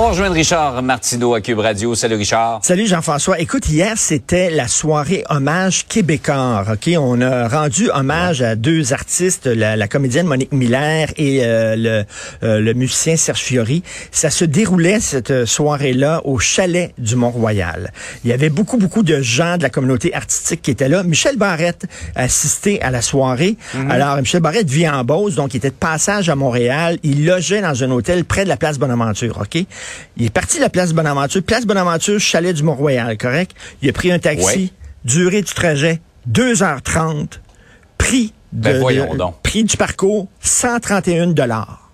On rejoint Richard Martineau à Cube Radio. Salut Richard. Salut Jean-François. Écoute, hier, c'était la soirée hommage québécois. OK, on a rendu hommage à deux artistes, la, comédienne Monique Miller et euh, le, euh, le, musicien Serge Fiori. Ça se déroulait cette soirée-là au chalet du Mont-Royal. Il y avait beaucoup beaucoup de gens de la communauté artistique qui étaient là. Michel Barrette assisté à la soirée. Mhm. Alors Michel Barrette vit en Beauce, donc il était de passage à Montréal. Il logeait dans un hôtel près de la place Bonaventure. OK? Il est parti de la place Bonaventure. Place Bonaventure, chalet du Mont-Royal, correct? Il a pris un taxi. Durée du trajet, 2h30. Prix, ben de, prix du parcours, 131 dollars.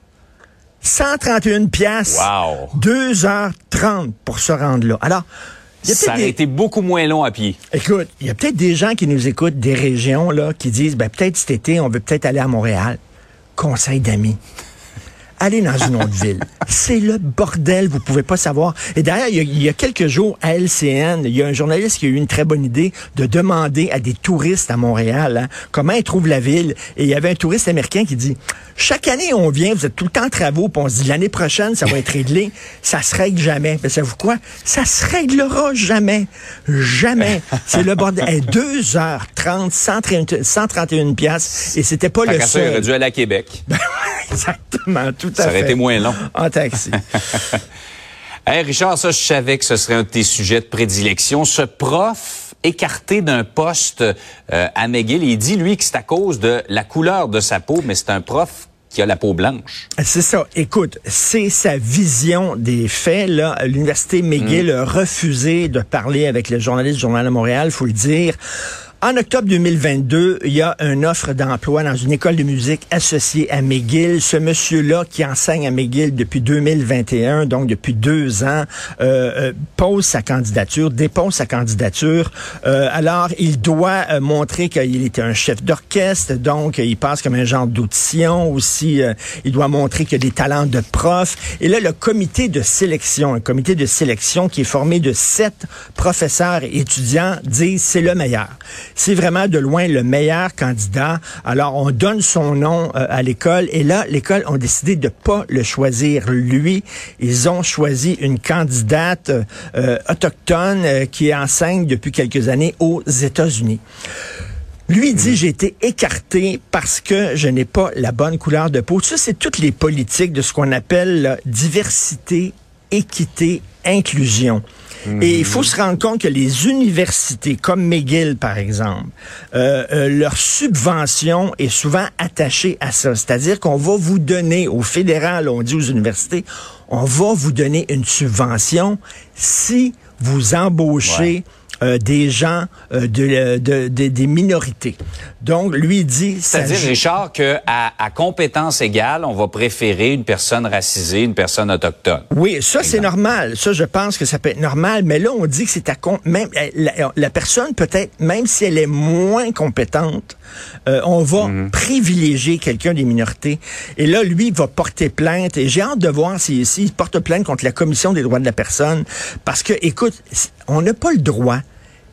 131 pièces. Wow. 2h30 pour se rendre là. Alors, ça été beaucoup moins long à pied. Écoute, il y a peut-être des gens qui nous écoutent des régions là qui disent ben peut-être cet été on veut peut-être aller à Montréal. Conseil d'amis allez dans une autre ville. C'est le bordel, vous pouvez pas savoir. Et d'ailleurs, il, y, a quelques jours, à LCN, il y a un journaliste qui a eu une très bonne idée de demander à des touristes à Montréal hein, comment ils trouvent la ville. Et il y avait un touriste américain qui dit, chaque année, on vient, vous êtes tout le temps en travaux, puis on se dit, l'année prochaine, ça va être réglé. ça se règle jamais. Mais savez-vous quoi? Ça se réglera jamais. Jamais. C'est le bordel. 2h30, 131 piastres. Et c'était pas le seul. Ça aurait dû aller à Québec. Exactement, tout à ça aurait été moins long. En taxi. hey Richard, ça, je savais que ce serait un de tes sujets de prédilection. Ce prof écarté d'un poste euh, à McGill, il dit, lui, que c'est à cause de la couleur de sa peau, mais c'est un prof qui a la peau blanche. C'est ça. Écoute, c'est sa vision des faits. Là, l'université McGill mm. a refusé de parler avec le journaliste du Journal de Montréal, faut le dire. En octobre 2022, il y a une offre d'emploi dans une école de musique associée à McGill. Ce monsieur-là qui enseigne à McGill depuis 2021, donc depuis deux ans, euh, euh, pose sa candidature, dépose sa candidature. Euh, alors, il doit euh, montrer qu'il était un chef d'orchestre, donc il passe comme un genre d'audition aussi. il doit montrer qu'il a des talents de prof. Et là, le comité de sélection, un comité de sélection qui est formé de sept professeurs et étudiants, dit c'est le meilleur c'est vraiment de loin le meilleur candidat. Alors, on donne son nom euh, à l'école et là, l'école ont décidé de pas le choisir lui. Ils ont choisi une candidate euh, autochtone euh, qui enseigne depuis quelques années aux États-Unis. Lui dit, j'ai été écarté parce que je n'ai pas la bonne couleur de peau. Ça, c'est toutes les politiques de ce qu'on appelle la diversité, équité, inclusion. Et il faut se rendre compte que les universités, comme McGill par exemple, euh, euh, leur subvention est souvent attachée à ça. C'est-à-dire qu'on va vous donner, au fédéral, on dit aux universités, on va vous donner une subvention si vous embauchez... Euh, des gens euh, de, de, des minorités. Donc, lui dit... C'est-à-dire, Richard, qu'à à compétence égale, on va préférer une personne racisée, une personne autochtone. Oui, ça, c'est normal. Ça, je pense que ça peut être normal. Mais là, on dit que c'est à... Même, la, la personne, peut-être, même si elle est moins compétente, euh, on va mhm. privilégier quelqu'un des minorités. Et là, lui, va porter plainte. Et j'ai hâte de voir s'il si, porte plainte contre la Commission des droits de la personne. Parce que, écoute, on n'a pas le droit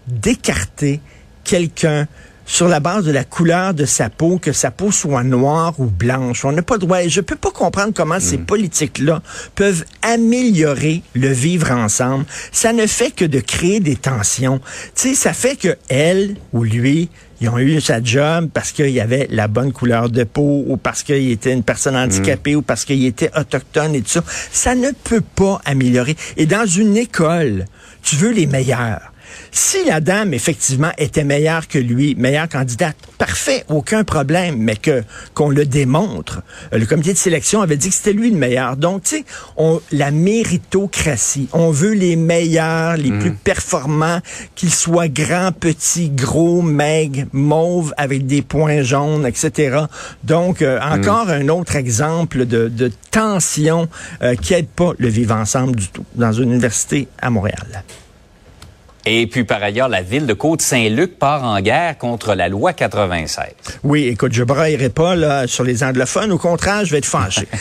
d'écarter quelqu'un sur la base de la couleur de sa peau, que sa peau soit noire ou blanche. On n'a pas le droit. Je peux pas comprendre comment ces mm. politiques-là peuvent améliorer le vivre ensemble. Ça ne fait que de créer des tensions. Tu sais, ça fait que elle ou lui, ils ont eu sa job parce qu'il y avait la bonne couleur de peau ou parce qu'il était une personne handicapée ou parce qu'il était autochtone et tout ça. Ça ne peut pas améliorer. Et dans une école, tu veux les meilleurs. Si la dame, effectivement, était meilleure que lui, meilleure candidate, parfait, aucun problème, mais que qu'on le démontre. Euh, le comité de sélection avait dit que c'était lui le meilleur. Donc, tu sais, on, la méritocratie, on veut les meilleurs, les plus mm. performants, qu'ils soient grands, petits, gros, maigres, mauves, avec des points jaunes, etc. Donc, euh, mm. encore un autre exemple de, de tension euh, qui aide pas le vivre ensemble du tout dans une université à Montréal. Et puis, par ailleurs, la ville de Côte-Saint-Luc part en guerre contre la loi 96. Oui, écoute, je braillerai pas là, sur les anglophones. Au contraire, je vais être fâché.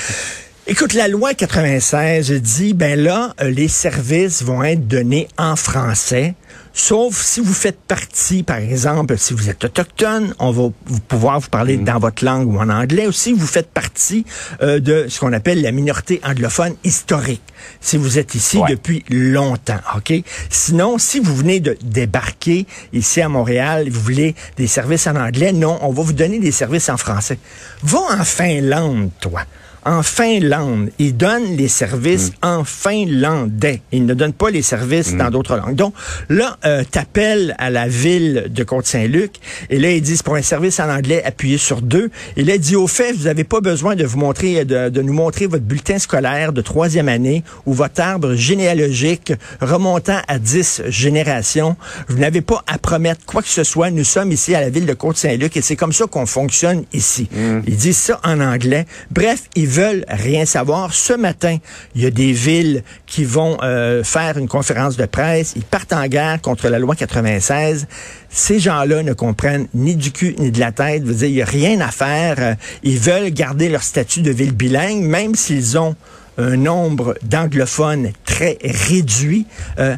Écoute, la loi 96 dit, ben là, euh, les services vont être donnés en français. Sauf si vous faites partie, par exemple, si vous êtes autochtone, on va vous pouvoir vous parler Mm. dans votre langue ou en anglais. Aussi, vous faites partie euh, de ce qu'on appelle la minorité anglophone historique. Si vous êtes ici Ouais. depuis longtemps, ok? Sinon, si vous venez de débarquer ici à Montréal, et vous voulez des services en anglais, non, on va vous donner des services en français. Va en Finlande, toi. En Finlande, ils donnent les services en finlandais. Ils ne donnent pas les services dans d'autres langues. Donc, là, euh, t'appelles à la ville de Côte-Saint-Luc, et là, ils disent pour un service en anglais, appuyez sur deux. Et là, il dit, au fait, vous n'avez pas besoin de vous montrer, de, de nous montrer votre bulletin scolaire de troisième année ou votre arbre généalogique remontant à dix générations. Vous n'avez pas à promettre quoi que ce soit. Nous sommes ici à la ville de Côte-Saint-Luc et c'est comme ça qu'on fonctionne ici. Ils disent ça en anglais. Bref, ils veulent rien savoir. Ce matin, il y a des villes qui vont euh, faire une conférence de presse. Ils partent en guerre contre la loi 96. Ces gens-là ne comprennent ni du cul ni de la tête. Veut dire, il n'y a rien à faire. Ils veulent garder leur statut de ville bilingue, même s'ils ont un nombre d'anglophones très réduit. Euh,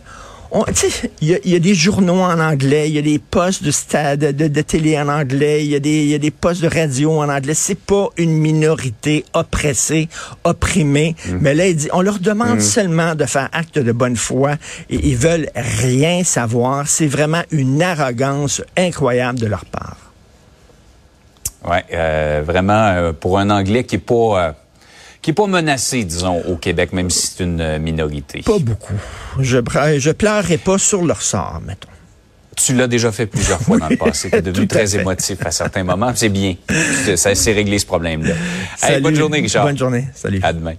Il y, a- il y a des journaux en anglais, il y a des postes de, stade, de, de télé en anglais, il y, a des, y a des postes de radio en anglais. C'est pas une minorité oppressée, opprimée. Mais là, il dit, on leur demande seulement de faire acte de bonne foi et ils veulent rien savoir. C'est vraiment une arrogance incroyable de leur part. Ouais, euh, vraiment euh, pour un anglais qui est pas euh, qui est pas menacé, disons, au Québec, même si c'est une euh, minorité. Pas beaucoup. Je, je pleurerai pas sur leur sort, mettons. Tu l'as déjà fait plusieurs fois dans le passé. Tu es devenu très fait. émotif à certains moments. C'est bien. Ça s'est réglé ce problème-là. Hey, bonne journée, Richard. Bonne journée. Salut. À demain.